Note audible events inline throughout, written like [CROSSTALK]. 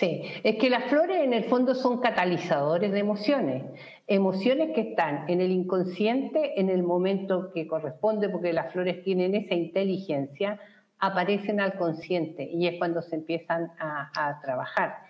Sí, es que las flores en el fondo son catalizadores de emociones, emociones que están en el inconsciente en el momento que corresponde, porque las flores tienen esa inteligencia, aparecen al consciente y es cuando se empiezan a, trabajar.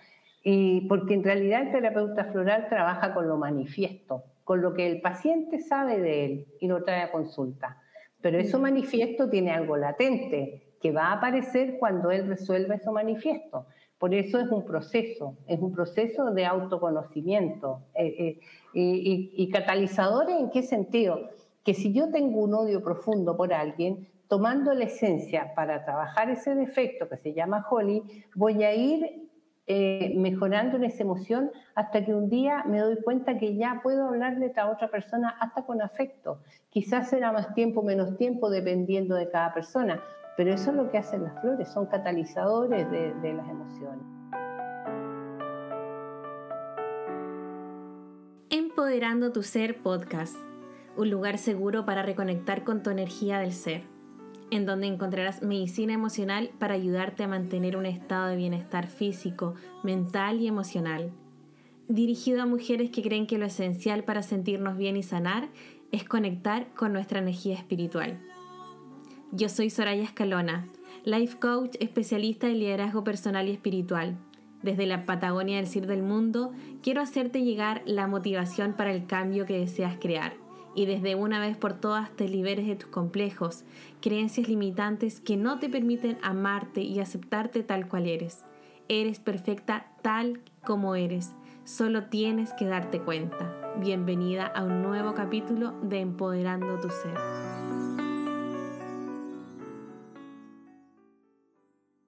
Y porque en realidad el terapeuta floral trabaja con lo manifiesto, con lo que el paciente sabe de él y lo trae a consulta. Pero eso manifiesto tiene algo latente que va a aparecer cuando él resuelva eso manifiesto. Por eso es un proceso, es un proceso de autoconocimiento. Eh, eh, y, y catalizadores en qué sentido? Que si yo tengo un odio profundo por alguien, tomando la esencia para trabajar ese defecto que se llama Holly, voy a ir eh, mejorando en esa emoción hasta que un día me doy cuenta que ya puedo hablarle a otra persona hasta con afecto. Quizás será más tiempo, menos tiempo, dependiendo de cada persona, pero eso es lo que hacen las flores, son catalizadores de, de las emociones. Empoderando tu Ser Podcast, un lugar seguro para reconectar con tu energía del ser, en donde encontrarás medicina emocional para ayudarte a mantener un estado de bienestar físico, mental y emocional. Dirigido a mujeres que creen que lo esencial para sentirnos bien y sanar es conectar con nuestra energía espiritual. Yo soy Soraya Escalona, life coach especialista en liderazgo personal y espiritual. Desde la Patagonia del Cir del Mundo, quiero hacerte llegar la motivación para el cambio que deseas crear y desde una vez por todas te liberes de tus complejos, creencias limitantes que no te permiten amarte y aceptarte tal cual eres. Eres perfecta tal como eres, solo tienes que darte cuenta. Bienvenida a un nuevo capítulo de Empoderando tu Ser.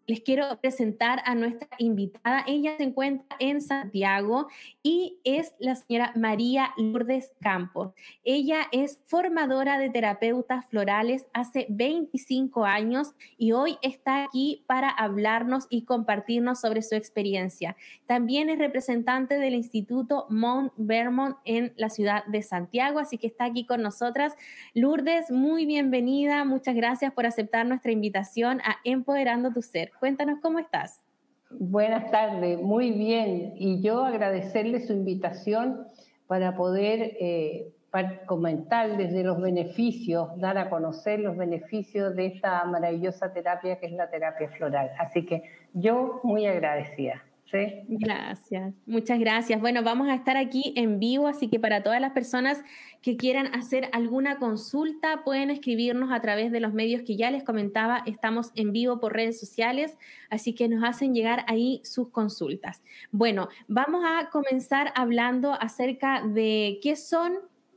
Les quiero presentar a nuestra invitada. Ella se encuentra en Santiago y es la señora María Lourdes Campos. Ella es formadora de terapeutas florales hace 25 años y hoy está aquí para hablarnos y compartirnos sobre su experiencia. También es representante del Instituto Mount Vermont en la ciudad de Santiago, así que está aquí con nosotras. Lourdes, muy bienvenida. Muchas gracias por aceptar nuestra invitación a Empoderando tu Ser. Cuéntanos cómo estás. Buenas tardes, muy bien. Y yo agradecerle su invitación para poder eh, comentar desde los beneficios, dar a conocer los beneficios de esta maravillosa terapia que es la terapia floral. Así que yo muy agradecida. Gracias, muchas gracias. Bueno, vamos a estar aquí en vivo, así que para todas las personas que quieran hacer alguna consulta, pueden escribirnos a través de los medios que ya les comentaba. Estamos en vivo por redes sociales, así que nos hacen llegar ahí sus consultas. Bueno, vamos a comenzar hablando acerca de qué son,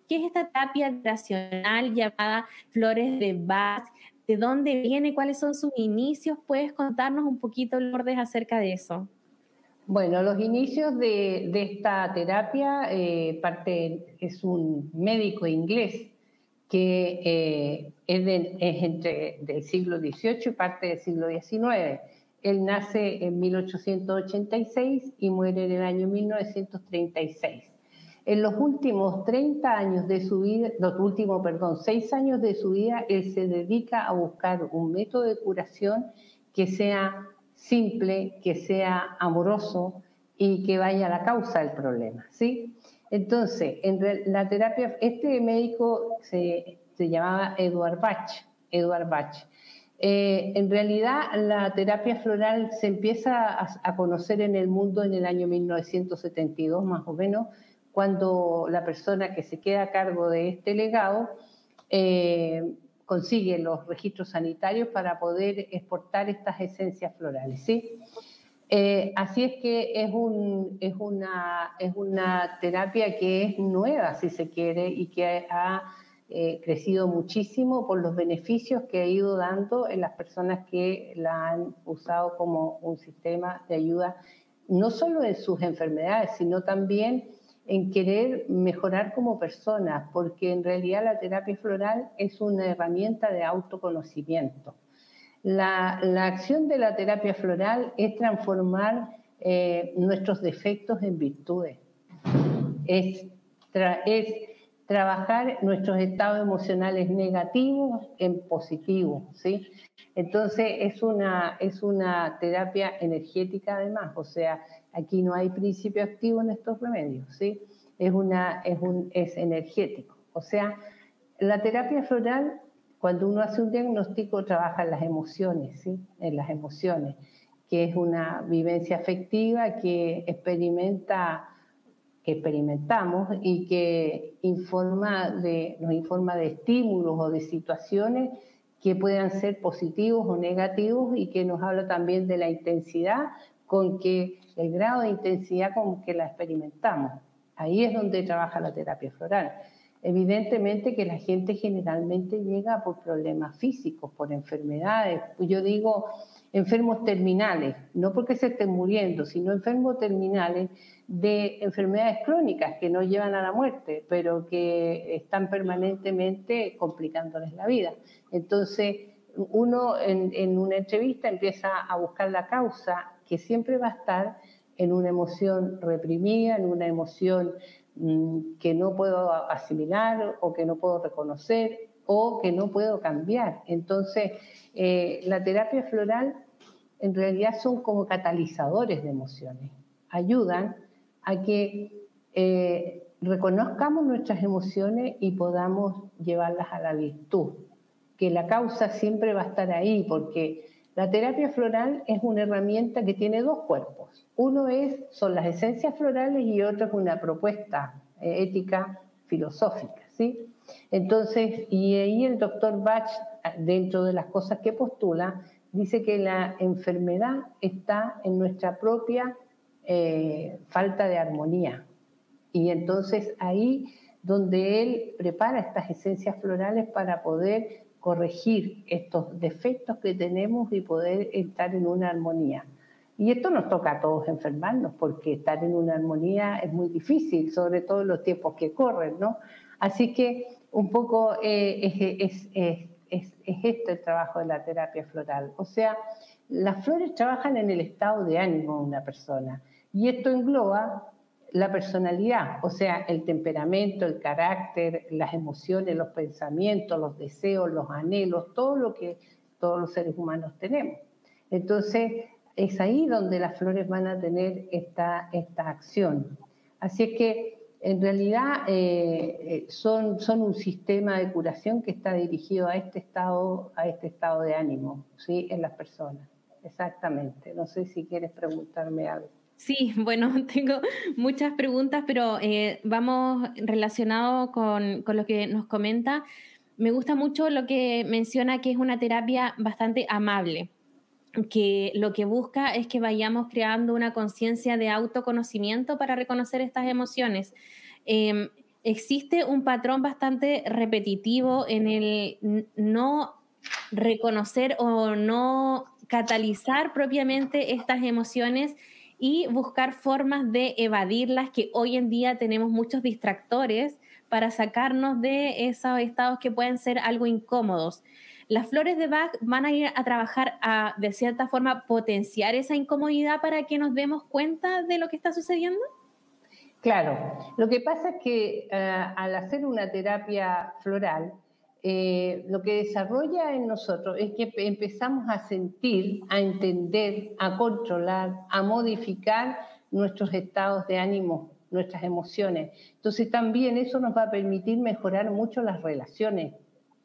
qué es esta tapia racional llamada flores de Bach, de dónde viene, cuáles son sus inicios. ¿Puedes contarnos un poquito, Lourdes, acerca de eso? Bueno, los inicios de, esta terapia eh, parte es un médico inglés que eh, es, entre del siglo XVIII y parte del siglo XIX. Él nace en 1886 y muere en el año 1936. En los últimos 30 años de su vida, los últimos, perdón, 6 años de su vida, él se dedica a buscar un método de curación que sea simple, que sea amoroso y que vaya a la causa del problema, ¿sí? Entonces, en la terapia, este médico se, llamaba Edward Bach, Edward Bach. Eh, en realidad, la terapia floral se empieza a, conocer en el mundo en el año 1972, más o menos, cuando la persona que se queda a cargo de este legado eh, consigue los registros sanitarios para poder exportar estas esencias florales. ¿sí? Eh, así es que es, un, es, una, es una terapia que es nueva, si se quiere, y que ha eh, crecido muchísimo por los beneficios que ha ido dando en las personas que la han usado como un sistema de ayuda, no solo en sus enfermedades, sino también en querer mejorar como personas, porque en realidad la terapia floral es una herramienta de autoconocimiento. La, acción de la terapia floral es transformar eh, nuestros defectos en virtudes, es, es trabajar nuestros estados emocionales negativos en positivos, ¿sí? Entonces es una, es una terapia energética además, o sea, aquí no hay principio activo en estos remedios, ¿sí? Es, una, es, un, es energético. O sea, la terapia floral, cuando uno hace un diagnóstico, trabaja en las emociones, ¿sí? En las emociones, que es una vivencia afectiva que experimenta que experimentamos y que informa de, nos informa de estímulos o de situaciones que puedan ser positivos o negativos y que nos habla también de la intensidad con que el grado de intensidad con que la experimentamos. Ahí es donde trabaja la terapia floral. Evidentemente que la gente generalmente llega por problemas físicos, por enfermedades. Yo digo, enfermos terminales, no porque se estén muriendo, sino enfermos terminales de enfermedades crónicas que no llevan a la muerte, pero que están permanentemente complicándoles la vida. Entonces, uno en, una entrevista empieza a buscar la causa que siempre va a estar en una emoción reprimida, en una emoción mm, que no puedo asimilar o que no puedo reconocer o que no puedo cambiar. Entonces, eh, la terapia floral en realidad son como catalizadores de emociones. Ayudan a que eh, reconozcamos nuestras emociones y podamos llevarlas a la virtud. Que la causa siempre va a estar ahí, porque la terapia floral es una herramienta que tiene dos cuerpos. Uno es, son las esencias florales y otro es una propuesta eh, ética filosófica. ¿sí? Entonces, y ahí el doctor Bach, dentro de las cosas que postula, dice que la enfermedad está en nuestra propia eh, falta de armonía. Y entonces ahí donde él prepara estas esencias florales para poder corregir estos defectos que tenemos y poder estar en una armonía. Y esto nos toca a todos enfermarnos, porque estar en una armonía es muy difícil, sobre todo en los tiempos que corren, ¿no? Así que un poco eh, es, esto el trabajo de la terapia floral. O sea, las flores trabajan en el estado de ánimo de una persona y esto engloba la personalidad, o sea, el temperamento, el carácter, las emociones, los pensamientos, los deseos, los anhelos, todo lo que todos los seres humanos tenemos. Entonces, es ahí donde las flores van a tener esta, esta acción. Así es que en realidad eh, eh, son, son un sistema de curación que está dirigido a este estado, a este estado de ánimo, ¿sí? En las personas. Exactamente. No sé si quieres preguntarme algo. Sí, [LAUGHS] bueno, [LAUGHS] tengo muchas preguntas, pero eh, vamos relacionado con, con, lo que nos comenta. Me gusta mucho lo que menciona que es una terapia bastante amable que lo que busca es que vayamos creando una conciencia de autoconocimiento para reconocer estas emociones. Em, existe un patrón bastante repetitivo en el no reconocer o no catalizar propiamente estas emociones y buscar formas de evadirlas, que hoy en día tenemos muchos distractores para sacarnos de esos estados que pueden ser algo incómodos. Las flores de Bach van a ir a trabajar a, de cierta forma, potenciar esa incomodidad para que nos demos cuenta de lo que está sucediendo. Claro, lo que pasa es que eh, al hacer una terapia floral, eh, lo que desarrolla en nosotros es que empezamos a sentir, a entender, a controlar, a modificar nuestros estados de ánimo, nuestras emociones. Entonces también eso nos va a permitir mejorar mucho las relaciones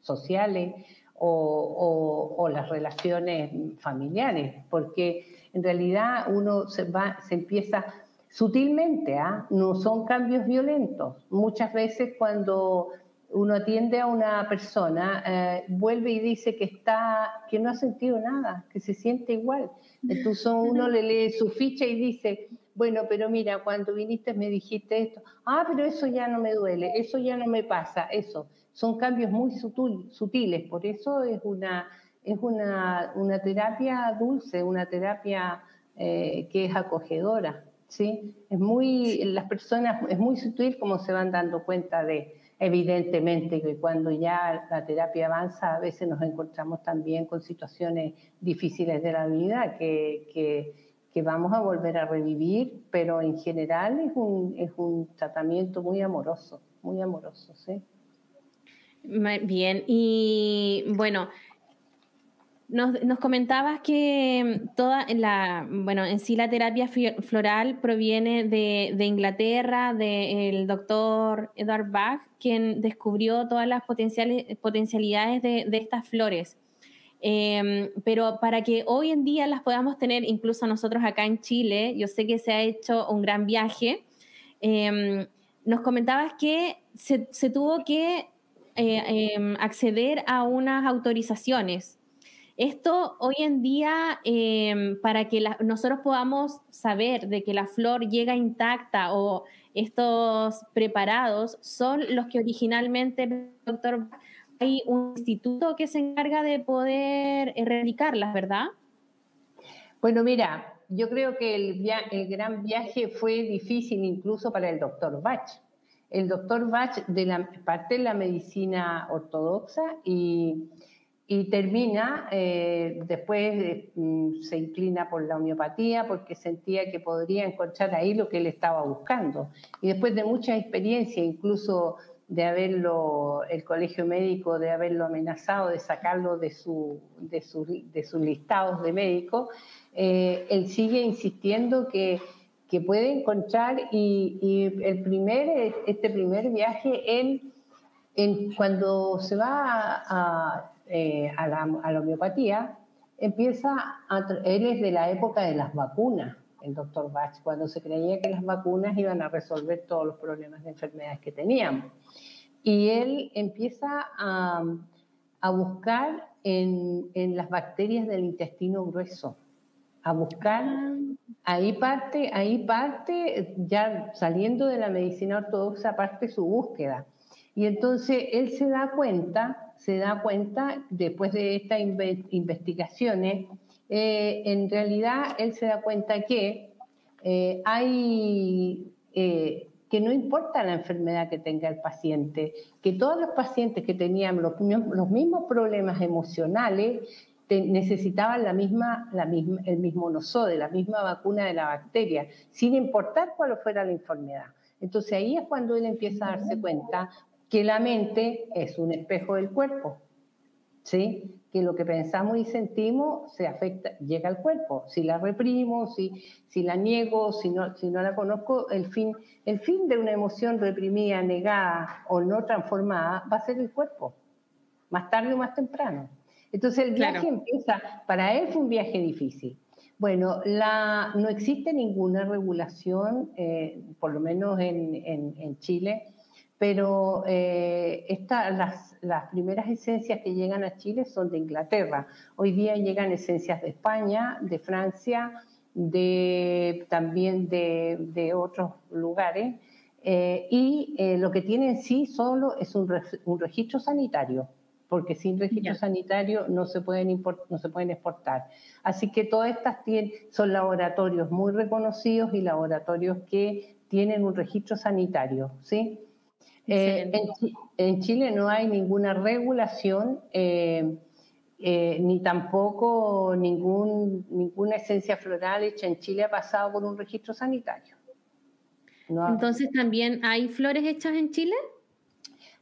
sociales, o, las relaciones familiares, porque en realidad uno se, va, se empieza sutilmente, ¿ah? no son cambios violentos. Muchas veces cuando uno atiende a una persona, eh, vuelve y dice que está, que no ha sentido nada, que se siente igual. Entonces uno le lee su ficha y dice, bueno, pero mira, cuando viniste me dijiste esto, ah, pero eso ya no me duele, eso ya no me pasa, eso son cambios muy sutiles, por eso es una, es una, una terapia dulce, una terapia eh, que es acogedora. ¿sí? Es muy, las personas, es muy sutil como se van dando cuenta de, evidentemente, que cuando ya la terapia avanza, a veces nos encontramos también con situaciones difíciles de la vida que, que, que vamos a volver a revivir, pero en general es un, es un tratamiento muy amoroso. muy amoroso, ¿sí? Bien, y bueno, nos, comentabas que toda la, bueno, en sí la terapia floral proviene de, Inglaterra, del doctor Edward Bach, quien descubrió todas las potencialidades de, estas flores. Em, pero para que hoy en día las podamos tener, incluso nosotros acá en Chile, yo sé que se ha hecho un gran viaje. Em, nos comentabas que se, tuvo que eh, em, acceder a unas autorizaciones esto hoy en día, em, para que nosotros podamos saber de que la flor llega intacta o estos preparados son los que originalmente, doctor, hay un instituto que se encarga de poder erradicarlas, ¿verdad? Bueno, mira, yo creo que el, el gran viaje fue difícil incluso para el doctor Bach. El doctor Bach de la parte de la medicina ortodoxa y termina, eh, después mm, se inclina por la homeopatía porque sentía que podría encontrar ahí lo que él estaba buscando. Y después de mucha experiencia, incluso de haberlo, el colegio médico, de haberlo amenazado, de sacarlo de, su, de, de sus listados de médicos, eh, él sigue insistiendo que, que puede encontrar y, y, el primer, este primer viaje, él, cuando se va a eh, a, la, homeopatía, empieza a, él es de la época de las vacunas, el doctor Bach, cuando se creía que las vacunas iban a resolver todos los problemas de enfermedades que teníamos. Y él empieza a, a buscar en, en, las bacterias del intestino grueso, a buscar, ahí parte, ahí parte, ya saliendo de la medicina ortodoxa, parte su búsqueda. Y entonces él se da cuenta se da cuenta, después de estas investigaciones, eh, en realidad él se da cuenta que eh, hay, eh, que no importa la enfermedad que tenga el paciente, que todos los pacientes que tenían los, mismos problemas emocionales necesitaban la misma, la misma, el mismo nosode, la misma vacuna de la bacteria, sin importar cuál fuera la enfermedad. Entonces ahí es cuando él empieza a darse cuenta que la mente es un espejo del cuerpo, ¿sí? que lo que pensamos y sentimos se afecta, llega al cuerpo. Si la reprimo, si, si la niego, si no, si no la conozco, el fin, el fin de una emoción reprimida, negada o no transformada va a ser el cuerpo, más tarde o más temprano. Entonces el viaje empieza, para él fue un viaje difícil. Bueno, la, no existe ninguna regulación, eh, por lo menos en, en, en Chile, pero eh, las, las, primeras esencias que llegan a Chile son de Inglaterra. Hoy día llegan esencias de España, de Francia, de, también de, de otros lugares, eh, y eh, lo que tienen sí solo es un, un registro sanitario, porque sin registro sanitario no se, pueden no se pueden exportar. Así que todas estas tienen, son laboratorios muy reconocidos y laboratorios que tienen un registro sanitario, ¿sí? Eh, en, Chile no hay ninguna regulación eh, eh, ni tampoco ningún, ninguna esencia floral hecha en Chile ha pasado por un registro sanitario. Entonces, ¿también hay flores hechas en Chile?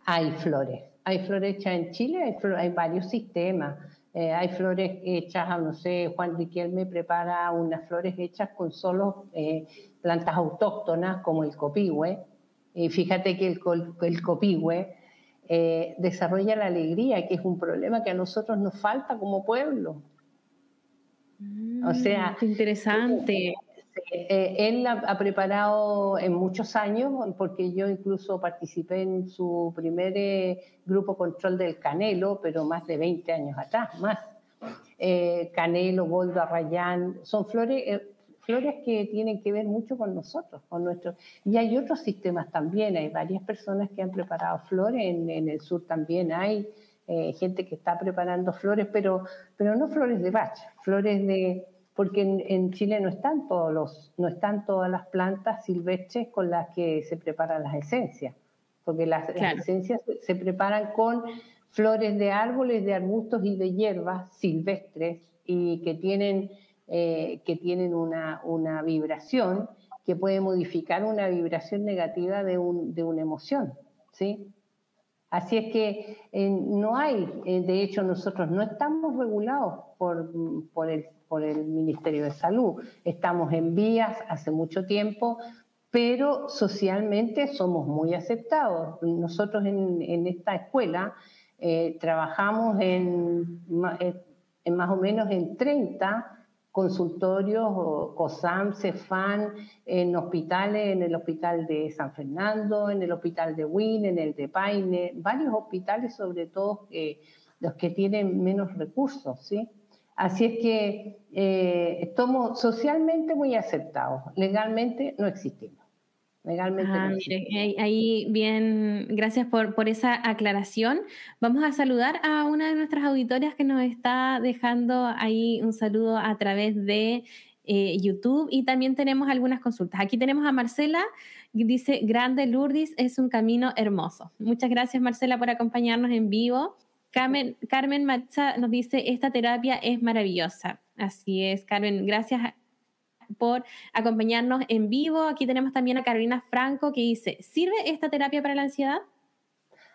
Hay flores. Hay flores hechas en Chile, hay, hay varios sistemas. hay flores hechas, no sé, Juan Riquelme prepara unas flores hechas con solo plantas autóctonas como el copihue, y fíjate que el, el copihue eh, desarrolla la alegría, que es un problema que a nosotros nos falta como pueblo. o sea, mm, interesante. Eh, él ha, preparado en muchos años, porque yo incluso participé en su primer eh, grupo control del Canelo, pero más de 20 años atrás, más. Canelo, Goldo, Arrayán, son flores, flores que tienen que ver mucho con nosotros, con nuestros. Y hay otros sistemas también, hay varias personas que han preparado flores, en, el sur también hay eh, gente que está preparando flores, pero, pero no flores de bach, flores de... Porque en, Chile no están, todos los, no están todas las plantas silvestres con las que se preparan las esencias, porque las, esencias se preparan con flores de árboles, de arbustos y de hierbas silvestres y que tienen eh, que tienen una, vibración que puede modificar una vibración negativa de, una emoción. ¿sí? Así es que eh, no hay, eh, de hecho nosotros no estamos regulados por, por, el, Ministerio de Salud, estamos en vías hace mucho tiempo, pero socialmente somos muy aceptados. Nosotros en, esta escuela eh, trabajamos en, más o menos en 30 consultorios, COSAM, CEFAN, en hospitales, en el hospital de San Fernando, en el hospital de Wynn, en el de Paine, varios hospitales, sobre todo eh, los que tienen menos recursos, ¿sí? Así es que eh, estamos socialmente muy aceptados, legalmente no existimos. Legalmente ah, ahí, bien, gracias por, por esa aclaración. Vamos a saludar a una de nuestras auditorias que nos está dejando ahí un saludo a través de eh, YouTube y también tenemos algunas consultas. Aquí tenemos a Marcela, dice, Grande Lourdes es un camino hermoso. Muchas gracias Marcela por acompañarnos en vivo. Carmen, Carmen Macha nos dice, esta terapia es maravillosa. Así es, Carmen, gracias por acompañarnos en vivo. Aquí tenemos también a Carolina Franco que dice, ¿sirve esta terapia para la ansiedad?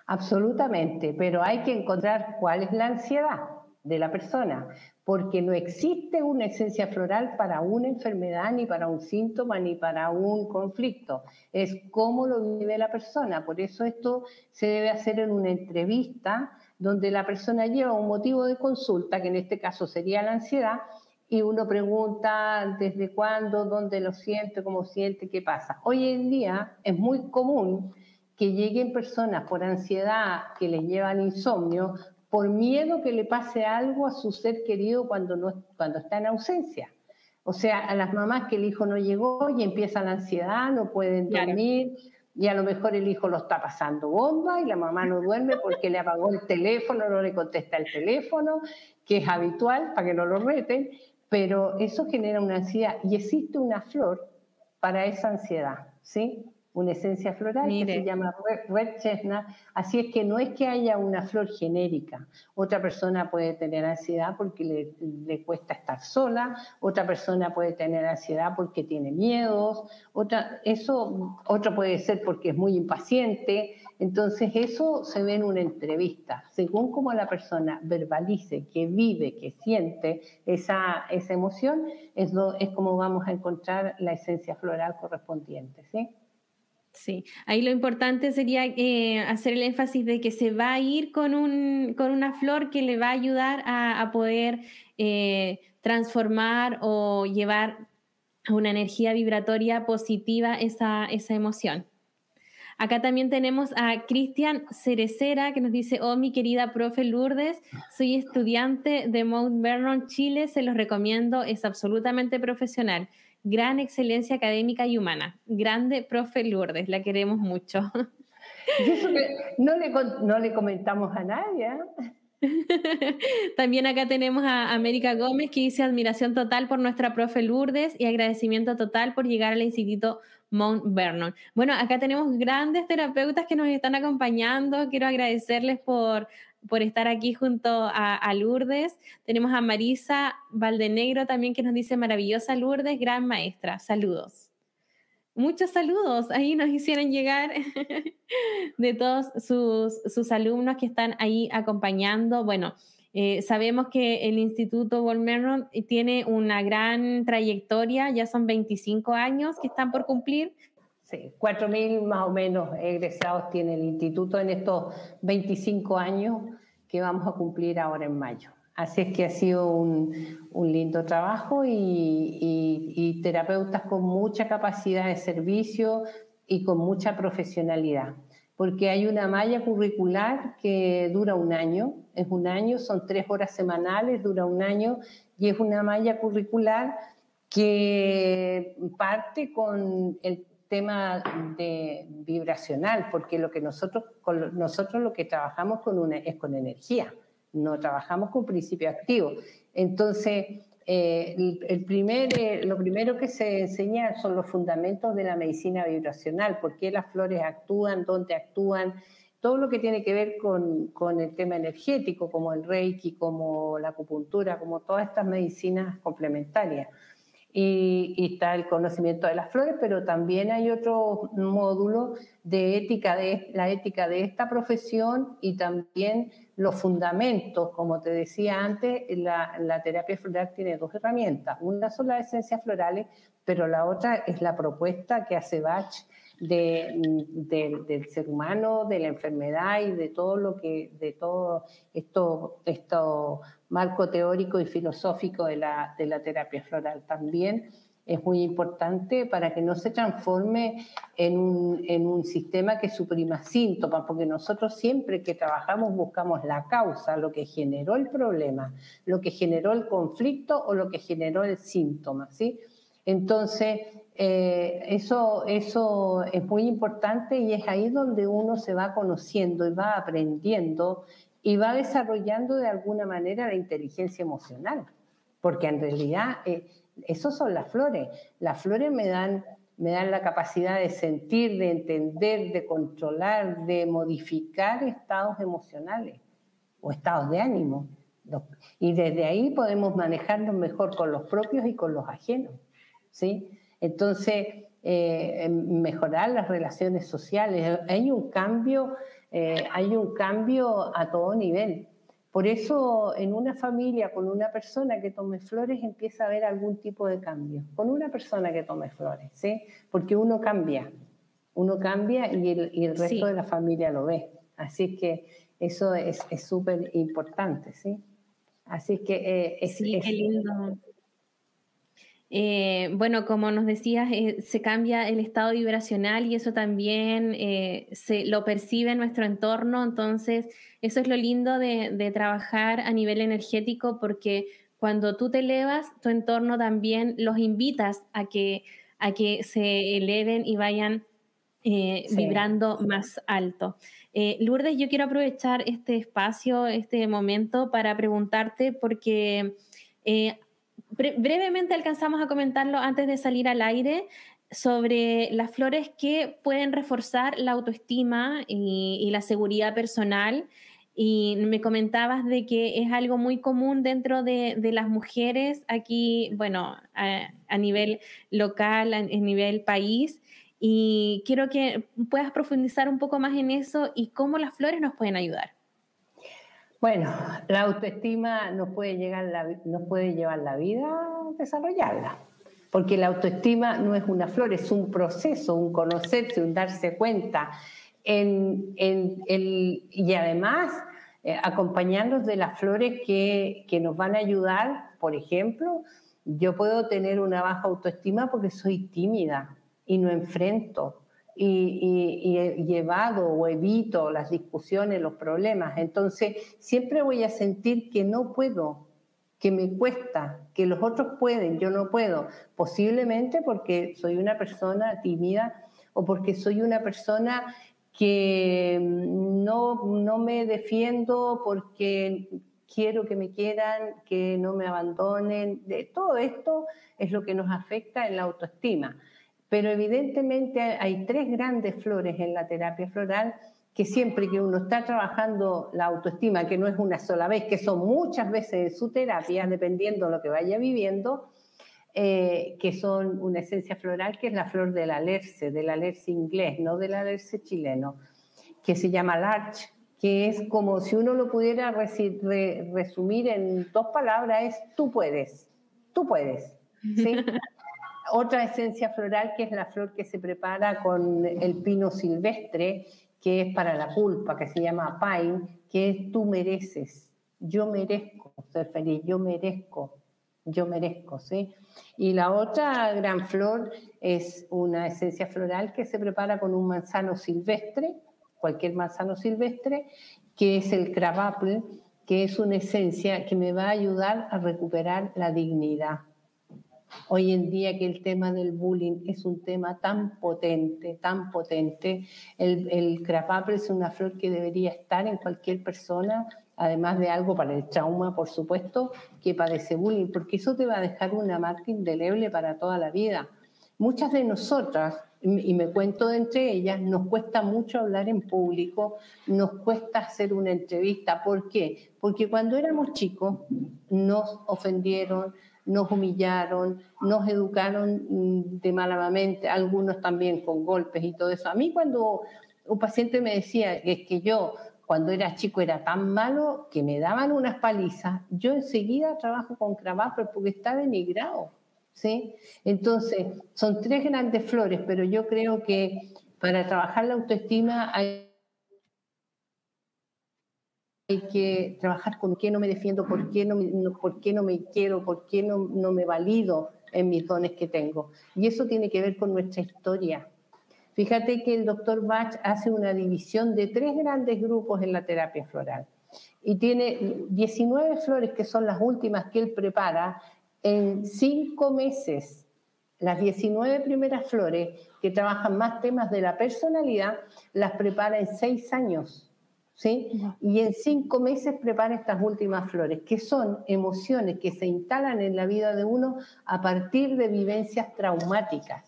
Absolutamente, pero hay que encontrar cuál es la ansiedad de la persona, porque no existe una esencia floral para una enfermedad, ni para un síntoma, ni para un conflicto. Es cómo lo vive la persona. Por eso esto se debe hacer en una entrevista donde la persona lleva un motivo de consulta, que en este caso sería la ansiedad, y uno pregunta desde cuándo, dónde lo siente, cómo siente, qué pasa. Hoy en día es muy común que lleguen personas por ansiedad que les llevan insomnio, por miedo que le pase algo a su ser querido cuando, no, cuando está en ausencia. O sea, a las mamás que el hijo no llegó y empieza la ansiedad, no pueden dormir, y a lo mejor el hijo lo está pasando bomba y la mamá no duerme porque le apagó el teléfono, no le contesta el teléfono, que es habitual para que no lo reten, pero eso genera una ansiedad y existe una flor para esa ansiedad, ¿sí? Una esencia floral que se llama red chestnut, así es que no es que haya una flor genérica. Otra persona puede tener ansiedad porque le, le cuesta estar sola, otra persona puede tener ansiedad porque tiene miedos, otra, eso, otro puede ser porque es muy impaciente, entonces eso se ve en una entrevista. Según como la persona verbalice, que vive, que siente esa, esa emoción, es, es como vamos a encontrar la esencia floral correspondiente. ¿sí? Sí, ahí lo importante sería eh, hacer el énfasis de que se va a ir con, un, con una flor que le va a ayudar a, poder eh, transformar o llevar a una energía vibratoria positiva esa, esa emoción. Acá también tenemos a Cristian Cerecera que nos dice, oh mi querida profe Lourdes, soy estudiante de Mount Vernon, Chile, se los recomiendo, es absolutamente profesional, gran excelencia académica y humana. Grande profe Lourdes, la queremos mucho. no, le, no le comentamos a nadie. ¿eh? [LAUGHS] También acá tenemos a América Gómez que dice admiración total por nuestra profe Lourdes y agradecimiento total por llegar al Instituto Mount Vernon. Bueno, acá tenemos grandes terapeutas que nos están acompañando. Quiero agradecerles por, por estar aquí junto a, Lourdes. Tenemos a Marisa Valdenegro también que nos dice maravillosa Lourdes, gran maestra. Saludos. Muchos saludos, ahí nos hicieron llegar [LAUGHS] de todos sus, sus alumnos que están ahí acompañando. Bueno, eh, sabemos que el Instituto Volmerno tiene una gran trayectoria, ya son 25 años que están por cumplir. Sí, 4.000 más o menos egresados tiene el instituto en estos 25 años que vamos a cumplir ahora en mayo. Así es que ha sido un, un lindo trabajo y, y, y terapeutas con mucha capacidad de servicio y con mucha profesionalidad porque hay una malla curricular que dura un año, es un año, son tres horas semanales, dura un año, y es una malla curricular que parte con el tema de vibracional, porque lo que nosotros, nosotros lo que trabajamos con es con energía, no trabajamos con principio activo. Entonces, eh, el, primer, eh, lo primero que se enseña son los fundamentos de la medicina vibracional, por qué las flores actúan, dónde actúan, todo lo que tiene que ver con, con, el tema energético, como el reiki, como la acupuntura, como todas estas medicinas complementarias. Y, está el conocimiento de las flores, pero también hay otro módulo de ética de la ética de esta profesión y también los fundamentos, como te decía antes, la, la terapia floral tiene dos herramientas. Una son las esencias florales, pero la otra es la propuesta que hace Bach de, del ser humano, de la enfermedad y de todo lo que, de todo esto, esto marco teórico y filosófico de la, de la terapia floral también es muy importante para que no se transforme en un, en un, sistema que suprima síntomas, porque nosotros siempre que trabajamos buscamos la causa, lo que generó el problema, lo que generó el conflicto o lo que generó el síntoma, ¿sí? Entonces, eh, eso, eso es muy importante y es ahí donde uno se va conociendo y va aprendiendo y va desarrollando de alguna manera la inteligencia emocional, porque en realidad eh, esos son las flores. Las flores me dan, me dan la capacidad de sentir, de entender, de controlar, de modificar estados emocionales o estados de ánimo. Y desde ahí podemos manejarnos mejor con los propios y con los ajenos. ¿sí? Entonces, eh, mejorar las relaciones sociales. Hay un cambio, eh, hay un cambio a todo nivel. Por eso, en una familia con una persona que tome flores empieza a haber algún tipo de cambio. Con una persona que tome flores, ¿sí? Porque uno cambia, uno cambia y el, resto de la familia lo ve. Así que eso es súper importante, ¿sí? Así que eh, es, sí, qué lindo. Eh, bueno, como nos decías, eh, se cambia el estado vibracional y eso también eh, se lo percibe en nuestro entorno. Entonces, eso es lo lindo de, trabajar a nivel energético porque cuando tú te elevas, tu entorno también los invitas a que, a que se eleven y vayan vibrando más alto. Lourdes, yo quiero aprovechar este espacio, este momento para preguntarte porque brevemente alcanzamos a comentarlo antes de salir al aire sobre las flores que pueden reforzar la autoestima y, la seguridad personal. Y me comentabas de que es algo muy común dentro de, las mujeres aquí, bueno, a, nivel local, a, a nivel país. Y quiero que puedas profundizar un poco más en eso y cómo las flores nos pueden ayudar. Bueno, la autoestima nos puede, llegar puede llevar la vida a desarrollarla, porque la autoestima no es una flor, es un proceso, un conocerse, un darse cuenta. Y además, eh, acompañarnos de las flores que nos van a ayudar, por ejemplo, yo puedo tener una baja autoestima porque soy tímida y no enfrento y, he llevado o evito las discusiones, los problemas. Entonces, siempre voy a sentir que no puedo, que me cuesta, que los otros pueden, yo no puedo. Posiblemente porque soy una persona tímida o porque soy una persona que no, no me defiendo porque quiero que me quieran, que no me abandonen. Todo esto es lo que nos afecta en la autoestima. Pero evidentemente hay tres grandes flores en la terapia floral que siempre que uno está trabajando la autoestima, que no es una sola vez, que son muchas veces en su terapia, dependiendo de lo que vaya viviendo, eh, que son una esencia floral, que es la flor del alerce, del alerce inglés, no del alerce chileno, que se llama larch, que es como si uno lo pudiera resumir en dos palabras, es tú puedes, tú puedes. ¿sí? [LAUGHS] Otra esencia floral que es la flor que se prepara con el pino silvestre, que es para la culpa, que se llama pine, que es tú mereces, yo merezco ser feliz, yo merezco, yo merezco, ¿sí? Y la otra gran flor es una esencia floral que se prepara con un manzano silvestre, cualquier manzano silvestre, que es el crabapple, que es una esencia que me va a ayudar a recuperar la dignidad hoy en día que el tema del bullying es un tema tan potente, tan potente. El, el es una flor que debería estar en cualquier persona, además de algo para el trauma, por supuesto, que padece bullying, porque eso te va a dejar una marca indeleble para toda la vida. Muchas de nosotras, y me cuento de entre ellas, nos cuesta mucho hablar en público, nos cuesta hacer una entrevista. ¿Por qué? Porque cuando éramos chicos nos ofendieron, nos humillaron, nos educaron mm, de malamente, algunos también con golpes y todo eso. A mí cuando un paciente me decía que es que yo cuando era chico era tan malo que me daban unas palizas, yo enseguida trabajo con Cravaper porque está denigrado. ¿sí? Entonces, son tres grandes flores, pero yo creo que para trabajar la autoestima hay hay que trabajar con qué no me defiendo, por qué no me, por qué no me quiero, por qué no, no me valido en mis dones que tengo. Y eso tiene que ver con nuestra historia. Fíjate que el doctor Bach hace una división de tres grandes grupos en la terapia floral y tiene 19 flores que son las últimas que él prepara en cinco meses. Las 19 primeras flores que trabajan más temas de la personalidad las prepara en seis años. ¿Sí? Y en cinco meses prepara estas últimas flores, que son emociones que se instalan en la vida de uno a partir de vivencias traumáticas.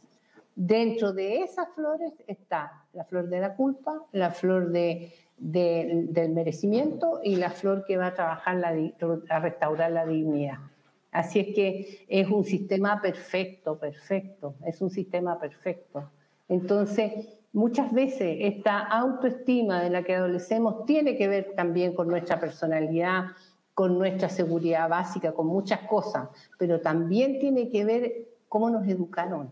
Dentro de esas flores está la flor de la culpa, la flor de, del merecimiento y la flor que va a trabajar a restaurar la dignidad. Así es que es un sistema perfecto, perfecto, es un sistema perfecto. Entonces, muchas veces esta autoestima de la que adolecemos tiene que ver también con nuestra personalidad, con nuestra seguridad básica, con muchas cosas, pero también tiene que ver cómo nos educaron,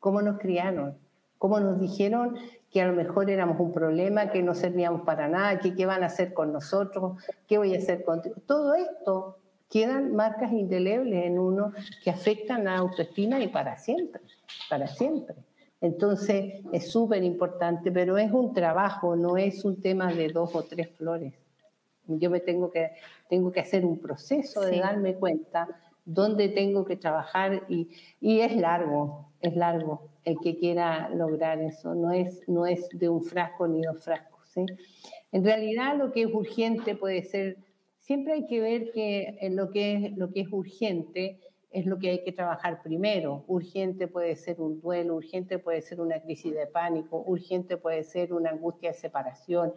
cómo nos criaron, cómo nos dijeron que a lo mejor éramos un problema, que no servíamos para nada, que qué van a hacer con nosotros, qué voy a hacer contigo. Todo esto quedan marcas indelebles en uno que afectan la autoestima y para siempre, para siempre. Entonces es súper importante, pero es un trabajo, no es un tema de dos o tres flores. Yo me tengo que, tengo que hacer un proceso de darme cuenta dónde tengo que trabajar y, y, es largo, es largo el que quiera lograr eso, no es, no es de un frasco ni dos frascos. ¿sí? En realidad lo que es urgente puede ser, siempre hay que ver que lo que es, lo que es urgente es lo que hay que trabajar primero. Urgente puede ser un duelo, urgente puede ser una crisis de pánico, urgente puede ser una angustia de separación,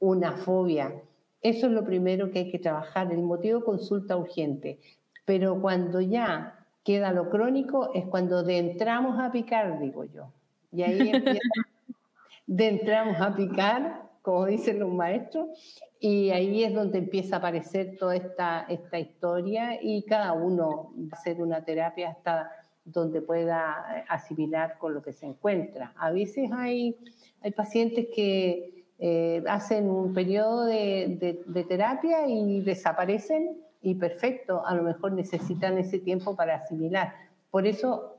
una fobia. Eso es lo primero que hay que trabajar, el motivo consulta urgente. Pero cuando ya queda lo crónico es cuando de entramos a picar, digo yo. Y ahí [LAUGHS] empieza, de entramos a picar, como dicen los maestros, y ahí es donde empieza a aparecer toda esta, esta historia y cada uno va a hacer una terapia hasta donde pueda asimilar con lo que se encuentra. A veces hay, hay pacientes que eh, hacen un periodo de, de, terapia y desaparecen y perfecto, a lo mejor necesitan ese tiempo para asimilar. Por eso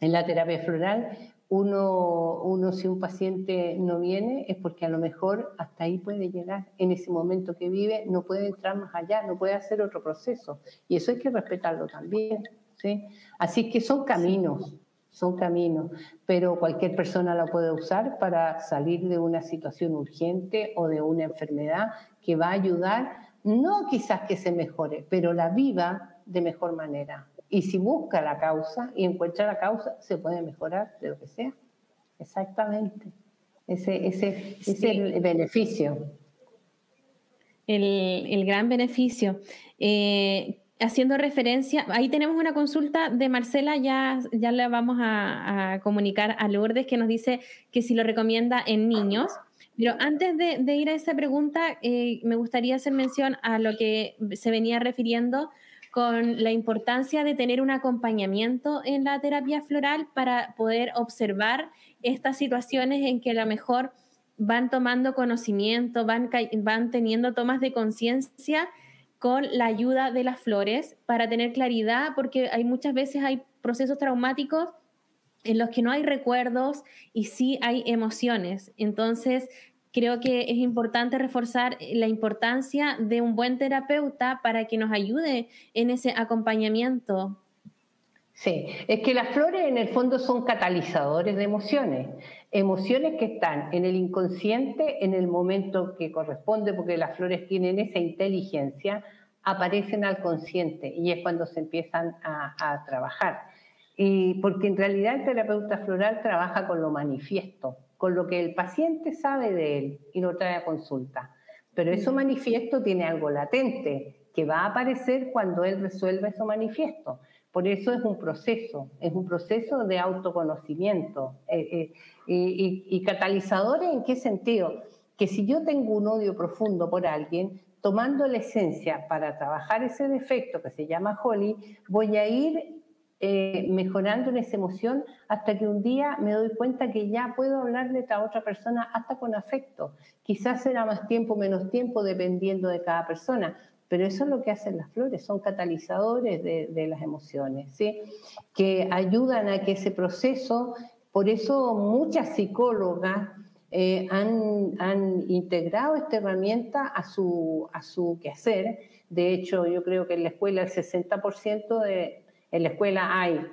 en la terapia floral uno, uno, si un paciente no viene, es porque a lo mejor hasta ahí puede llegar. En ese momento que vive, no puede entrar más allá, no puede hacer otro proceso. Y eso hay que respetarlo también. ¿sí? Así que son caminos, son caminos, pero cualquier persona la puede usar para salir de una situación urgente o de una enfermedad que va a ayudar, no quizás que se mejore, pero la viva de mejor manera. Y si busca la causa y encuentra la causa, se puede mejorar de lo que sea. Exactamente. Ese, ese, es el beneficio. El, gran beneficio. Eh, haciendo referencia, ahí tenemos una consulta de Marcela, ya, ya le vamos a, comunicar a Lourdes que nos dice que si lo recomienda en niños. Pero antes de, ir a esa pregunta, eh, me gustaría hacer mención a lo que se venía refiriendo con la importancia de tener un acompañamiento en la terapia floral para poder observar estas situaciones en que a lo mejor van tomando conocimiento, van, van teniendo tomas de conciencia con la ayuda de las flores para tener claridad, porque hay muchas veces hay procesos traumáticos en los que no hay recuerdos y sí hay emociones. Entonces, creo que es importante reforzar la importancia de un buen terapeuta para que nos ayude en ese acompañamiento. Sí, es que las flores en el fondo son catalizadores de emociones, emociones que están en el inconsciente en el momento que corresponde, porque las flores tienen esa inteligencia, aparecen al consciente y es cuando se empiezan a, trabajar. Y porque en realidad el terapeuta floral trabaja con lo manifiesto, con lo que el paciente sabe de él y lo trae a consulta. Pero eso manifiesto tiene algo latente, que va a aparecer cuando él resuelva su manifiesto. Por eso es un proceso, es un proceso de autoconocimiento. Eh, eh, y, y, catalizadores en qué sentido? Que si yo tengo un odio profundo por alguien, tomando la esencia para trabajar ese defecto que se llama Holly, voy a ir eh, mejorando en esa emoción hasta que un día me doy cuenta que ya puedo hablarle a otra persona hasta con afecto. Quizás será más tiempo, menos tiempo, dependiendo de cada persona, pero eso es lo que hacen las flores, son catalizadores de, las emociones, ¿sí? que ayudan a que ese proceso, por eso muchas psicólogas eh, han, integrado esta herramienta a su, a su quehacer. De hecho, yo creo que en la escuela el 60% de... En la escuela hay,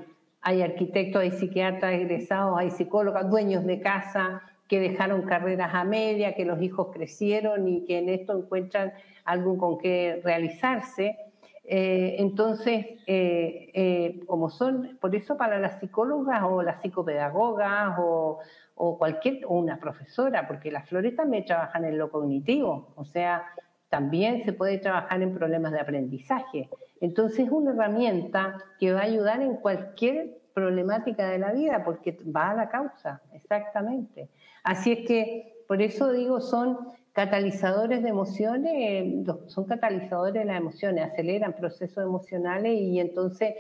hay arquitectos, hay psiquiatras egresados, hay psicólogos, dueños de casa que dejaron carreras a media, que los hijos crecieron y que en esto encuentran algo con que realizarse. Eh, entonces, eh, eh, como son, por eso para las psicólogas o las psicopedagogas o, o cualquier, o una profesora, porque las flores también trabajan en lo cognitivo, o sea, también se puede trabajar en problemas de aprendizaje. Entonces es una herramienta que va a ayudar en cualquier problemática de la vida, porque va a la causa, exactamente. Así es que, por eso digo, son catalizadores de emociones, son catalizadores de las emociones, aceleran procesos emocionales y entonces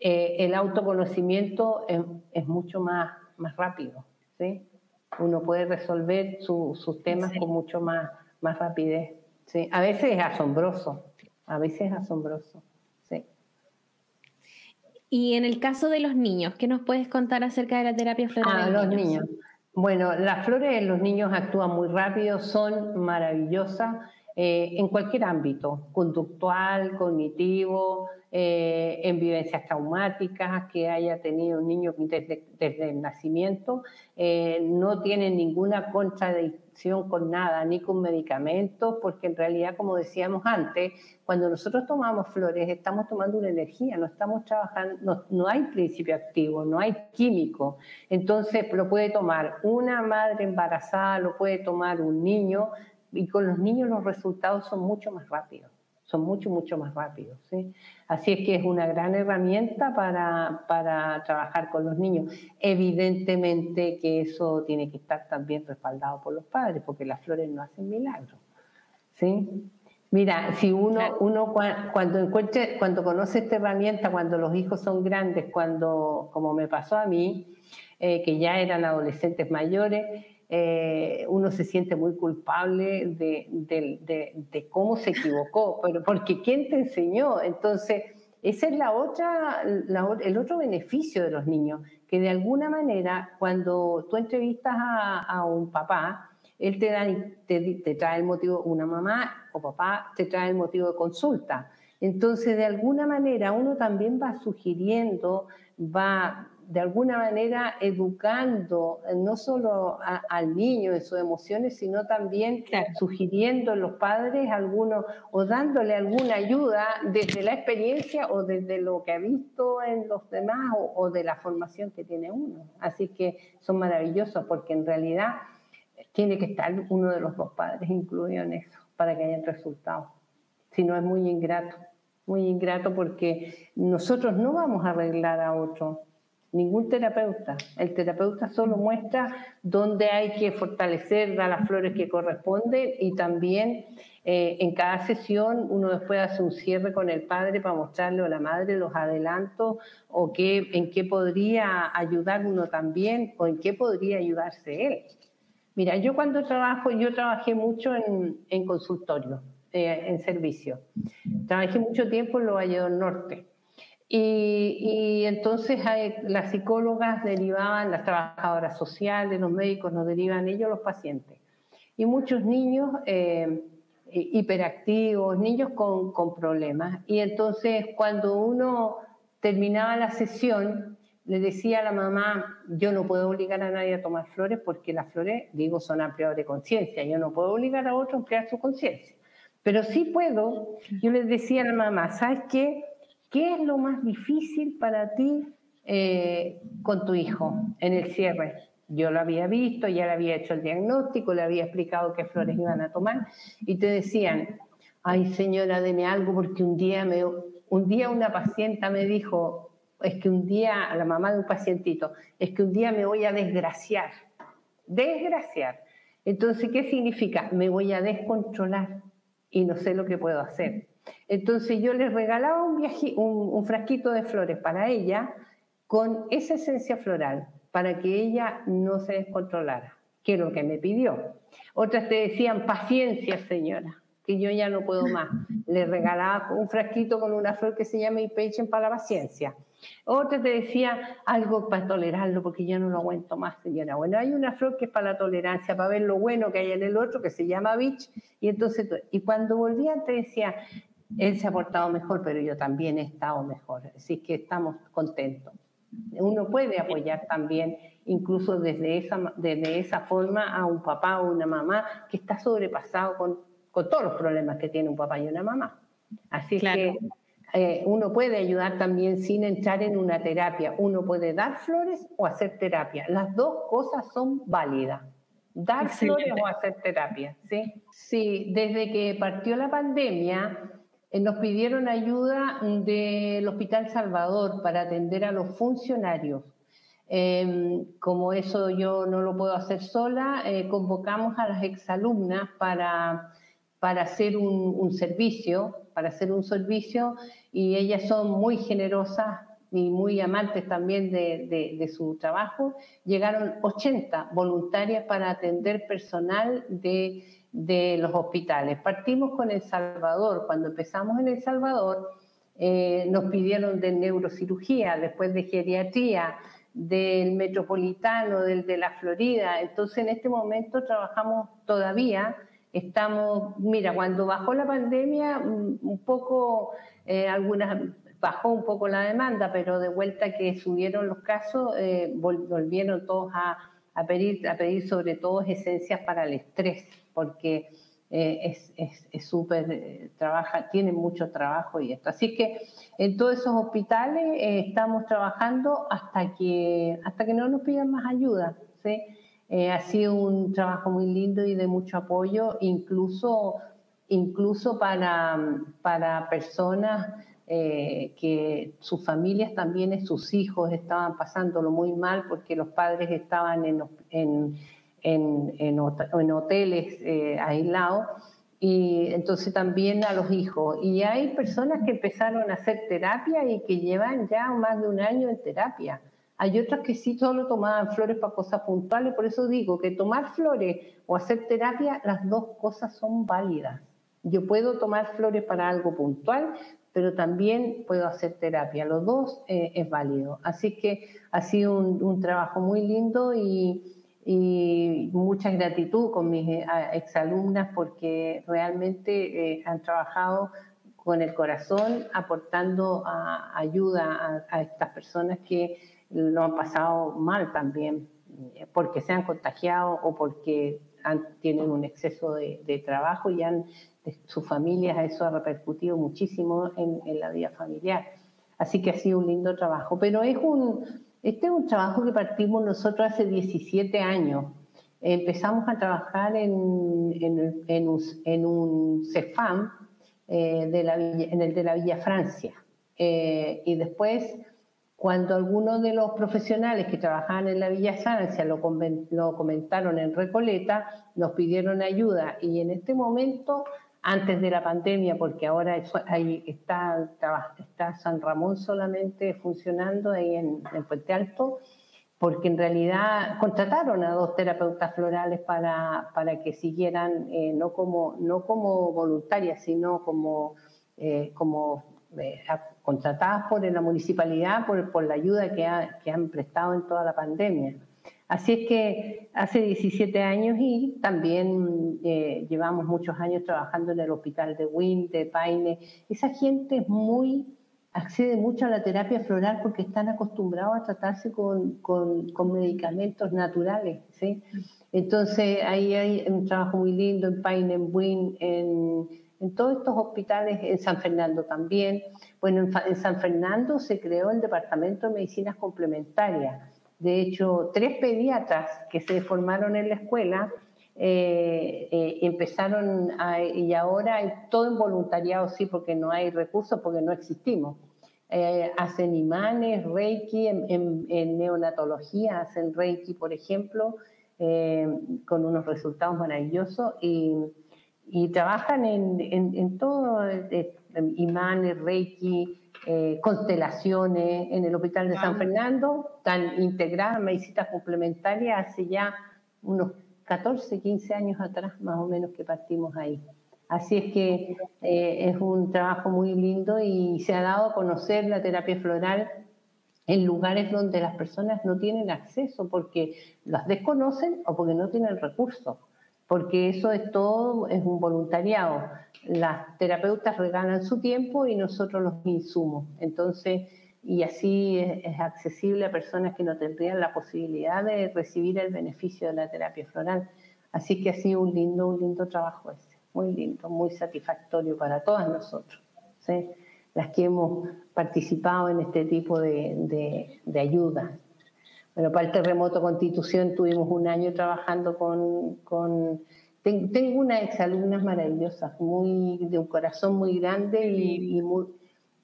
eh, el autoconocimiento es, mucho más, más rápido. ¿sí? Uno puede resolver sus temas con mucho más, más rapidez. ¿Sí? A veces es asombroso, a veces es asombroso. Sí. Y en el caso de los niños, ¿qué nos puedes contar acerca de la terapia floral? Ah, los niños. Bueno, las flores en los niños actúan muy rápido, son maravillosas eh, en cualquier ámbito, conductual, cognitivo, eh, en vivencias traumáticas que haya tenido un niño desde, el nacimiento, eh, no tiene ninguna contradicción con nada, ni con medicamentos, porque en realidad, como decíamos antes, cuando nosotros tomamos flores estamos tomando una energía, no estamos trabajando, no, hay principio activo, no hay químico. Entonces lo puede tomar una madre embarazada, lo puede tomar un niño, y con los niños los resultados son mucho más rápidos, son mucho, mucho más rápidos. Así es que es una gran herramienta para, para trabajar con los niños. Evidentemente que eso tiene que estar también respaldado por los padres, porque las flores no hacen milagros. ¿sí? Mira, si uno, uno cuando encuentre, cuando conoce esta herramienta, cuando los hijos son grandes, cuando, como me pasó a mí, eh, que ya eran adolescentes mayores, eh, uno se siente muy culpable de, cómo se equivocó, pero porque ¿quién te enseñó? Entonces, ese es el otro beneficio de los niños, que de alguna manera, cuando tú entrevistas a un papá, él te, trae el motivo, una mamá o papá te trae el motivo de consulta. Entonces, de alguna manera, uno también va sugiriendo, va de alguna manera educando no solo al niño en sus emociones, sino también sugiriendo a los padres algunos o dándole alguna ayuda desde la experiencia o desde lo que ha visto en los demás o, o de la formación que tiene uno. Así que son maravillosos porque en realidad tiene que estar uno de los dos padres incluido en eso para que hayan resultados. Si no es muy ingrato, muy ingrato porque nosotros no vamos a arreglar a otro, ningún terapeuta. El terapeuta solo muestra dónde hay que fortalecer, a las flores que corresponden y también eh, en cada sesión uno después hace un cierre con el padre para mostrarle a la madre los adelantos o qué, en qué podría ayudar uno también o en qué podría ayudarse él. Mira, yo cuando trabajo, yo trabajé mucho en, en consultorio, eh, en servicio. Trabajé mucho tiempo en los Valle del Norte. Y, y, entonces las psicólogas derivaban, las trabajadoras sociales, los médicos nos derivan ellos los pacientes. Y muchos niños eh, hiperactivos, niños con, con problemas. Y entonces cuando uno terminaba la sesión, le decía a la mamá, yo no puedo obligar a nadie a tomar flores porque las flores, digo, son ampliadores de conciencia, yo no puedo obligar a otro a ampliar su conciencia. Pero sí puedo, yo les decía a la mamá, ¿sabes qué? ¿Qué es lo más difícil para ti eh, con tu hijo en el cierre? Yo lo había visto, ya le había hecho el diagnóstico, le había explicado qué flores iban a tomar y te decían, ay señora, deme algo porque un día, me, un día una paciente me dijo, es que un día, la mamá de un pacientito, es que un día me voy a desgraciar, desgraciar. Entonces, ¿qué significa? Me voy a descontrolar y no sé lo que puedo hacer. Entonces yo le regalaba un, un, frasquito de flores para ella con esa esencia floral, para que ella no se descontrolara, que es lo que me pidió. Otras te decían, paciencia, señora, que yo ya no puedo más. Le regalaba un frasquito con una flor que se llama Impatient para la paciencia. Otra te decía algo para tolerarlo, porque ya no lo aguanto más, señora. Bueno, hay una flor que es para la tolerancia, para ver lo bueno que hay en el otro, que se llama Beach. Y entonces, y cuando volvían te decía, él se ha portado mejor, pero yo también he estado mejor. Así que estamos contentos. Uno puede apoyar también, incluso desde esa, desde esa forma, a un papá o una mamá que está sobrepasado con, con todos los problemas que tiene un papá y una mamá. Así que eh, uno puede ayudar también sin entrar en una terapia. Uno puede dar flores o hacer terapia. Las dos cosas son válidas. Dar flores o hacer terapia. ¿sí? sí, desde que partió la pandemia, nos pidieron ayuda del Hospital Salvador para atender a los funcionarios. Em, como eso yo no lo puedo hacer sola, eh, convocamos a las exalumnas para, para hacer un, servicio, para hacer un servicio y ellas son muy generosas y muy amantes también de, su trabajo. Llegaron 80 voluntarias para atender personal de de los hospitales. Partimos con El Salvador. Cuando empezamos en El Salvador, eh, nos pidieron de neurocirugía, después de geriatría, del metropolitano, del de la Florida. Entonces, en este momento trabajamos todavía. Estamos, mira, cuando bajó la pandemia, mm, un poco, eh, algunas, bajó un poco la demanda, pero de vuelta que subieron los casos, eh, volvieron todos a, a, pedir, a pedir sobre todo esencias para el estrés porque eh, es súper, eh, trabaja, tiene mucho trabajo y esto. Así que en todos esos hospitales eh, estamos trabajando hasta que, hasta que no nos pidan más ayuda. ¿sí? ha sido un trabajo muy lindo y de mucho apoyo, incluso, incluso para, para personas que sus familias también, sus hijos estaban pasándolo muy mal porque los padres estaban en, en en, en, hoteles eh, aislados y entonces también a los hijos. Y hay personas que empezaron a hacer terapia y que llevan ya más de un año en terapia. Hay otras que sí solo tomaban flores para cosas puntuales, por eso digo que tomar flores o hacer terapia, las dos cosas son válidas. Yo puedo tomar flores para algo puntual, pero también puedo hacer terapia. Los dos eh, es válido. Así que ha sido un, trabajo muy lindo y, y mucha gratitud con mis eh, exalumnas porque realmente eh, han trabajado con el corazón aportando ayuda a, estas personas que lo han pasado mal también porque se han contagiado o porque tienen un exceso de, trabajo y han, sus familias, eso ha repercutido muchísimo en, en la vida familiar. Así que ha sido un lindo trabajo, pero es un, este es un trabajo que partimos nosotros hace 17 años. Empezamos a trabajar en, un, CEFAM eh, de la en el de la Villa Francia. Eh, y después, cuando algunos de los profesionales que trabajaban en la Villa Francia lo, lo comentaron en Recoleta, nos pidieron ayuda. Y en este momento antes de la pandemia, porque ahora ahí está, está San Ramón solamente funcionando ahí en, Puente Alto, porque en realidad contrataron a dos terapeutas florales para, para que siguieran, eh, no, como, no como voluntarias, sino como, eh, como eh, contratadas por la municipalidad por, por la ayuda que, que han prestado en toda la pandemia. Así es que hace 17 años y también eh, llevamos muchos años trabajando en el hospital de Wynn, de Paine. Esa gente es muy, accede mucho a la terapia floral porque están acostumbrados a tratarse con, con, medicamentos naturales. ¿sí? Entonces ahí hay un trabajo muy lindo en Paine, en Wynn, en, en todos estos hospitales, en San Fernando también. Bueno, en San Fernando se creó el Departamento de Medicinas Complementarias de hecho, tres pediatras que se formaron en la escuela eh, eh, empezaron y ahora hay todo en voluntariado, sí, porque no hay recursos, porque no existimos. Eh, hacen imanes, reiki, en, neonatología hacen reiki, por ejemplo, con unos resultados maravillosos y, trabajan en, en todo, imanes, reiki, constelaciones en el Hospital de San Fernando, tan integradas, medicinas complementarias hace ya unos 14, 15 años atrás más o menos que partimos ahí. Así es que eh, es un trabajo muy lindo y se ha dado a conocer la terapia floral en lugares donde las personas no tienen acceso porque las desconocen o porque no tienen recursos, porque eso es todo, es un voluntariado. Las terapeutas regalan su tiempo y nosotros los insumos. Entonces, y así es, accesible a personas que no tendrían la posibilidad de recibir el beneficio de la terapia floral. Así que ha sido un lindo, un lindo trabajo ese, muy lindo, muy satisfactorio para todas nosotros, las que hemos participado en este tipo de, de, ayuda. Bueno, para el terremoto Constitución tuvimos un año trabajando con... con tengo unas exalumnas maravillosas, muy, de un corazón muy grande y, y muy,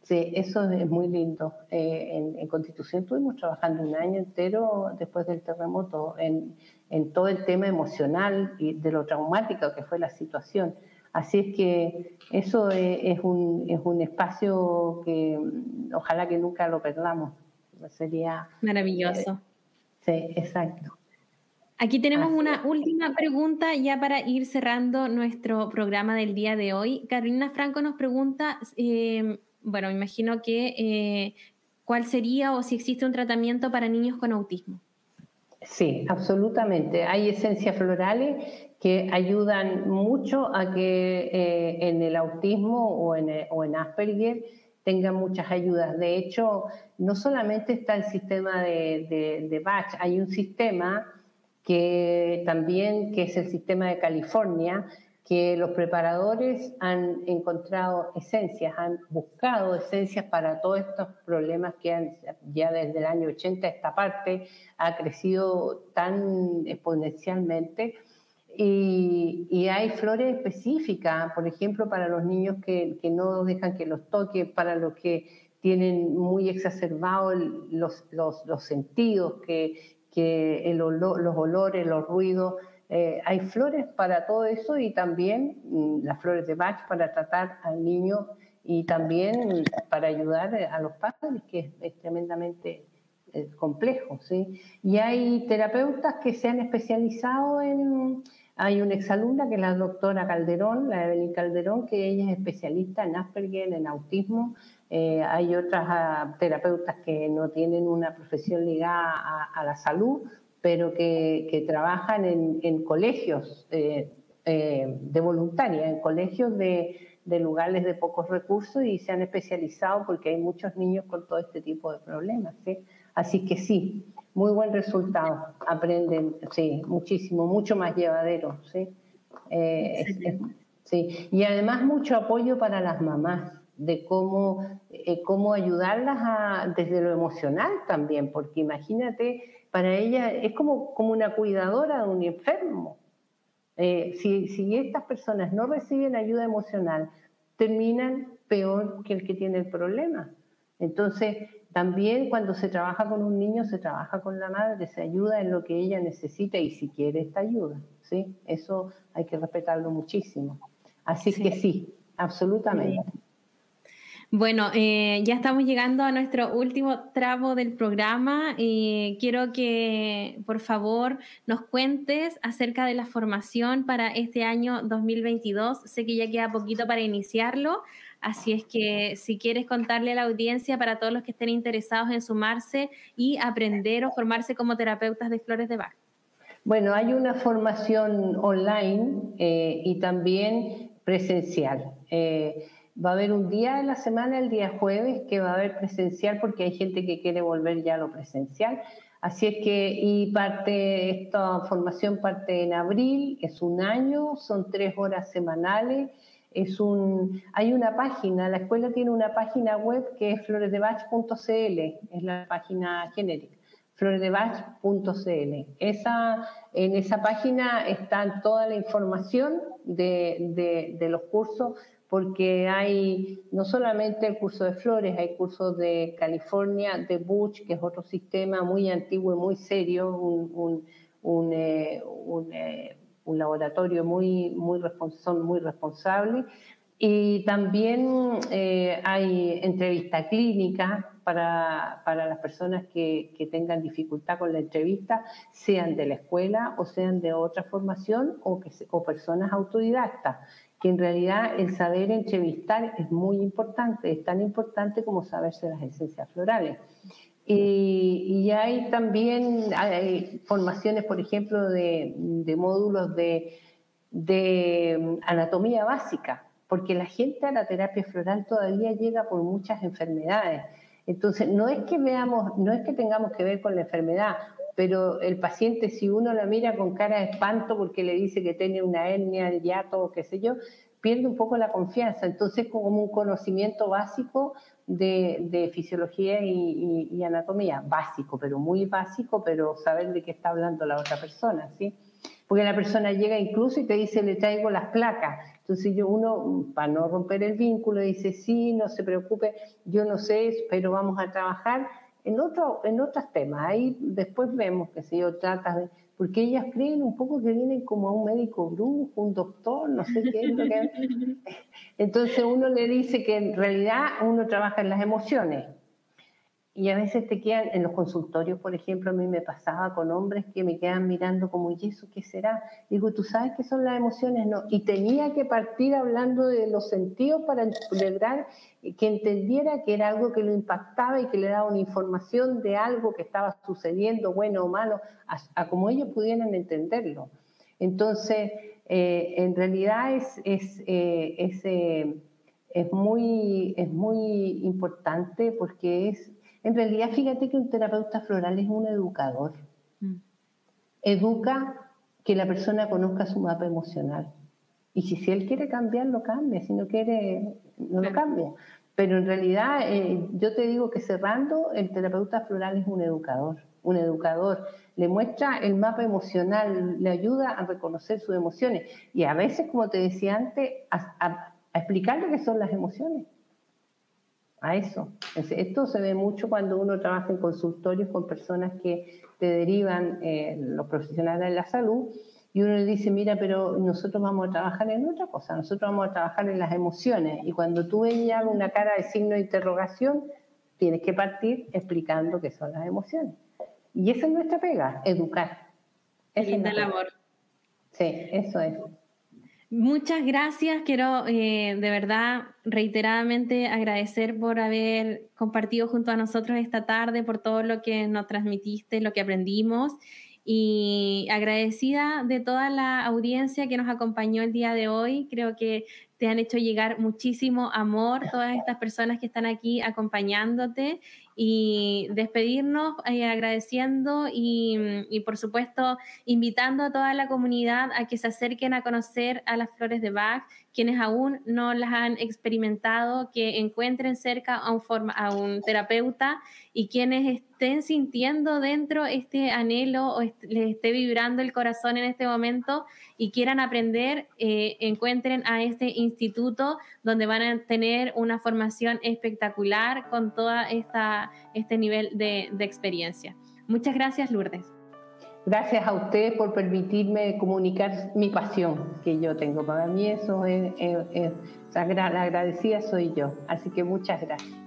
Sí, eso es muy lindo. Eh, en, Constitución estuvimos trabajando un año entero después del terremoto en, todo el tema emocional y de lo traumático que fue la situación. Así es que eso es, un, es un espacio que mm, ojalá que nunca lo perdamos. Sería maravilloso. Eh, sí, exacto. Aquí tenemos una última pregunta ya para ir cerrando nuestro programa del día de hoy. Carolina Franco nos pregunta eh, bueno, me imagino que eh, cuál sería o si existe un tratamiento para niños con autismo. Sí, absolutamente. Hay esencias florales que ayudan mucho a que eh, en el autismo o en, o en Asperger tengan muchas ayudas. De hecho, no solamente está el sistema de, de, de Bach, hay un sistema que también, que es el sistema de California, que los preparadores han encontrado esencias, han buscado esencias para todos estos problemas que han, ya desde el año 80 esta parte ha crecido tan exponencialmente. Y, hay flores específicas, por ejemplo, para los niños que, no dejan que los toque, para los que tienen muy exacerbados los, los, sentidos, que, que el los olores, los ruidos, eh, hay flores para todo eso y también mm, las flores de Bach para tratar al niño y también para ayudar a los padres, que es, tremendamente eh, complejo. ¿sí? Y hay terapeutas que se han especializado en... Hay una exalumna que es la doctora Calderón, la Evelyn Calderón, que ella es especialista en Asperger, en autismo. Eh, hay otras ah, terapeutas que no tienen una profesión ligada a la salud, pero que, trabajan en, colegios eh, eh, de voluntaria, en colegios de, lugares de pocos recursos y se han especializado porque hay muchos niños con todo este tipo de problemas. Así que sí, muy buen resultado, aprenden, sí, muchísimo, mucho más llevadero. ¿sí? Eh, sí. Y además mucho apoyo para las mamás de cómo, cómo ayudarlas a, desde lo emocional también, porque imagínate para ella es como, como una cuidadora de un enfermo. Eh, si, si estas personas no reciben ayuda emocional, terminan peor que el que tiene el problema. Entonces, también cuando se trabaja con un niño, se trabaja con la madre, se ayuda en lo que ella necesita y si quiere esta ayuda. ¿sí? Eso hay que respetarlo muchísimo. Así que sí, absolutamente. Bueno, eh, ya estamos llegando a nuestro último tramo del programa. y quiero que, por favor, nos cuentes acerca de la formación para este año 2022. Sé que ya queda poquito para iniciarlo, así es que si quieres contarle a la audiencia para todos los que estén interesados en sumarse y aprender o formarse como terapeutas de flores de Bach. Bueno, hay una formación online eh, y también presencial. Eh, Va a haber un día de la semana, el día jueves, que va a haber presencial porque hay gente que quiere volver ya a lo presencial. Así es que, y parte, esta formación parte en abril, es un año, son tres horas semanales. Es un, hay una página, la escuela tiene una página web que es floresdebach.cl, es la página genérica, floresdebach.cl. Esa, en esa página está toda la información de, de, los cursos, porque hay no solamente el curso de flores, hay cursos de California, de Butch, que es otro sistema muy antiguo y muy serio, un, un, eh, eh, laboratorio muy, muy, son muy responsable. Y también eh, hay entrevista clínica para, para las personas que, que, tengan dificultad con la entrevista, sean de la escuela o sean de otra formación o, que, o personas autodidactas, que en realidad el saber entrevistar es muy importante, es tan importante como saberse las esencias florales. Y, hay también formaciones, por ejemplo, de, de módulos de, de anatomía básica, porque la gente a la terapia floral todavía llega por muchas enfermedades entonces, no es que veamos, no es que tengamos que ver con la enfermedad, pero el paciente, si uno la mira con cara de espanto porque le dice que tiene una hernia, el hiato o qué sé yo, pierde un poco la confianza. Entonces, como un conocimiento básico de, fisiología y, anatomía, básico, pero muy básico, pero saber de qué está hablando la otra persona, ¿sí? Porque la persona llega incluso y te dice, le traigo las placas. Entonces yo uno, para no romper el vínculo, dice, sí, no se preocupe, yo no sé, pero vamos a trabajar en, otro, en otros temas. Ahí después vemos que si yo trata de... Porque ellas creen un poco que vienen como a un médico brujo, un doctor, no sé qué es lo que... Entonces uno le dice que en realidad uno trabaja en las emociones y a veces te quedan, en los consultorios, por ejemplo, a mí me pasaba con hombres que me quedan mirando como, ¿y eso qué será? Digo, ¿tú sabes qué son las emociones? No. Y tenía que partir hablando de los sentidos para lograr que entendiera que era algo que lo impactaba y que le daba una información de algo que estaba sucediendo, bueno o malo, a, como ellos pudieran entenderlo. Entonces, eh, en realidad es, es, eh, es, eh, es, muy, es muy importante porque es en realidad, fíjate que un terapeuta floral es un educador. Mm. Educa que la persona conozca su mapa emocional. Y si, si él quiere cambiar, lo cambia. Si no quiere, no lo cambia. Pero en realidad, eh, yo te digo que cerrando, el terapeuta floral es un educador. Un educador le muestra el mapa emocional, le ayuda a reconocer sus emociones. Y a veces, como te decía antes, a, a explicarle qué son las emociones a eso. Esto se ve mucho cuando uno trabaja en consultorios con personas que te derivan eh, los profesionales de la salud y uno le dice, mira, pero nosotros vamos a trabajar en otra cosa, nosotros vamos a trabajar en las emociones. Y cuando tú veías una cara de signo de interrogación, tienes que partir explicando qué son las emociones. Y esa es nuestra pega, educar. Linda labor. Sí, eso es. Muchas gracias. Quiero eh, de verdad reiteradamente agradecer por haber compartido junto a nosotros esta tarde, por todo lo que nos transmitiste, lo que aprendimos y agradecida de toda la audiencia que nos acompañó el día de hoy. Creo que te han hecho llegar muchísimo amor todas estas personas que están aquí acompañándote y despedirnos eh, agradeciendo y, y, por supuesto invitando a toda la comunidad a que se acerquen a conocer a las flores de Bach, quienes aún no las han experimentado, que encuentren cerca a un, forma, a un terapeuta y quienes estén sintiendo dentro este anhelo o les esté vibrando el corazón en este momento y quieran aprender, eh, encuentren a este instituto donde van a tener una formación espectacular con todo este nivel de, experiencia. Muchas gracias, Lourdes. Gracias a usted por permitirme comunicar mi pasión que yo tengo. Para mí eso es, la agradecida soy yo. Así que muchas gracias.